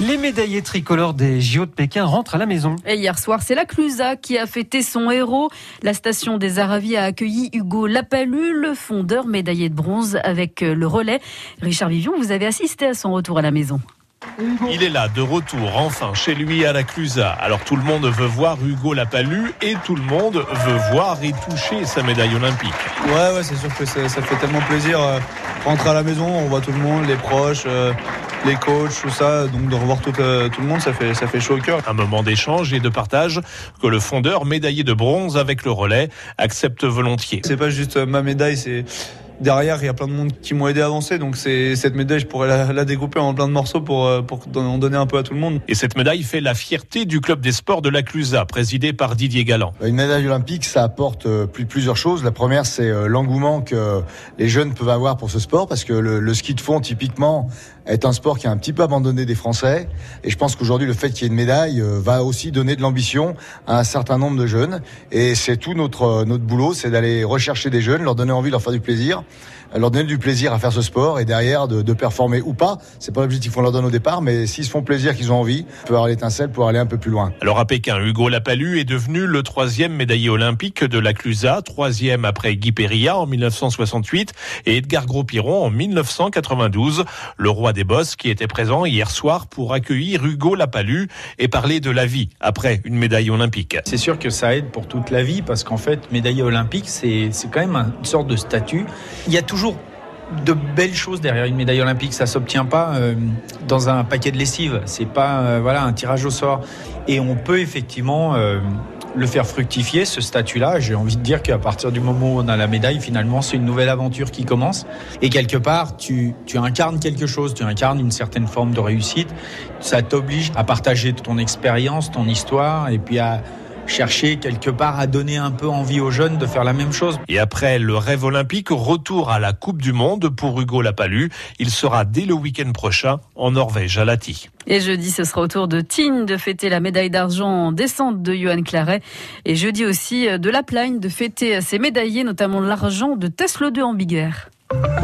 Les médaillés tricolores des JO de Pékin rentrent à la maison. Et hier soir, c'est la Clusa qui a fêté son héros. La station des Aravis a accueilli Hugo Lapalu, le fondeur médaillé de bronze avec le relais. Richard Vivion, vous avez assisté à son retour à la maison. Il est là, de retour, enfin, chez lui à la Clusa. Alors tout le monde veut voir Hugo Lapalu et tout le monde veut voir et toucher sa médaille olympique. Ouais, ouais, c'est sûr que ça, fait tellement plaisir. Euh, rentrer à la maison, on voit tout le monde, les proches, euh, les coachs, tout ça. Donc de revoir tout, euh, tout le monde, ça fait, ça fait chaud au cœur. Un moment d'échange et de partage que le fondeur, médaillé de bronze avec le relais, accepte volontiers. C'est pas juste ma médaille, c'est derrière, il y a plein de monde qui m'ont aidé à avancer. Donc c'est cette médaille, je pourrais la, découper en plein de morceaux pour, euh, pour en donner un peu à tout le monde. Et cette médaille fait la fierté du club des sports de la Clusa, présidé par Didier Galland. Une médaille olympique, ça apporte euh, plusieurs choses. La première, c'est euh, l'engouement que les jeunes peuvent avoir pour ce sport, parce que le, ski de fond, typiquement, est un sport qui a un petit peu abandonné des Français. Et je pense qu'aujourd'hui, le fait qu'il y ait une médaille va aussi donner de l'ambition à un certain nombre de jeunes. Et c'est tout notre, notre boulot, c'est d'aller rechercher des jeunes, leur donner envie, leur faire du plaisir leur donner du plaisir à faire ce sport et derrière de, de performer ou pas. C'est pas l'objectif qu'on leur donne au départ, mais s'ils se font plaisir, qu'ils ont envie, peut avoir l'étincelle pour aller un peu plus loin. Alors à Pékin, Hugo Lapalu est devenu le troisième médaillé olympique de la Clusa, troisième après Guy Perilla en 1968 et Edgar Gros-Piron en 1992. Le roi des bosses qui était présent hier soir pour accueillir Hugo Lapalu et parler de la vie après une médaille olympique. C'est sûr que ça aide pour toute la vie parce qu'en fait, médaillé olympique, c'est quand même une sorte de statut. Il y a toujours de belles choses derrière une médaille olympique. Ça s'obtient pas euh, dans un paquet de lessive. C'est pas euh, voilà un tirage au sort. Et on peut effectivement euh, le faire fructifier ce statut-là. J'ai envie de dire qu'à partir du moment où on a la médaille, finalement, c'est une nouvelle aventure qui commence. Et quelque part, tu, tu incarnes quelque chose. Tu incarnes une certaine forme de réussite. Ça t'oblige à partager ton expérience, ton histoire, et puis à chercher quelque part à donner un peu envie aux jeunes de faire la même chose. Et après le rêve olympique, retour à la Coupe du Monde pour Hugo Lapalu. Il sera dès le week-end prochain en Norvège à Lati. Et jeudi, ce sera au tour de Tignes de fêter la médaille d'argent en descente de Johan Claret. Et jeudi aussi de La Plagne de fêter ses médaillés, notamment l'argent de Tesla 2 en Big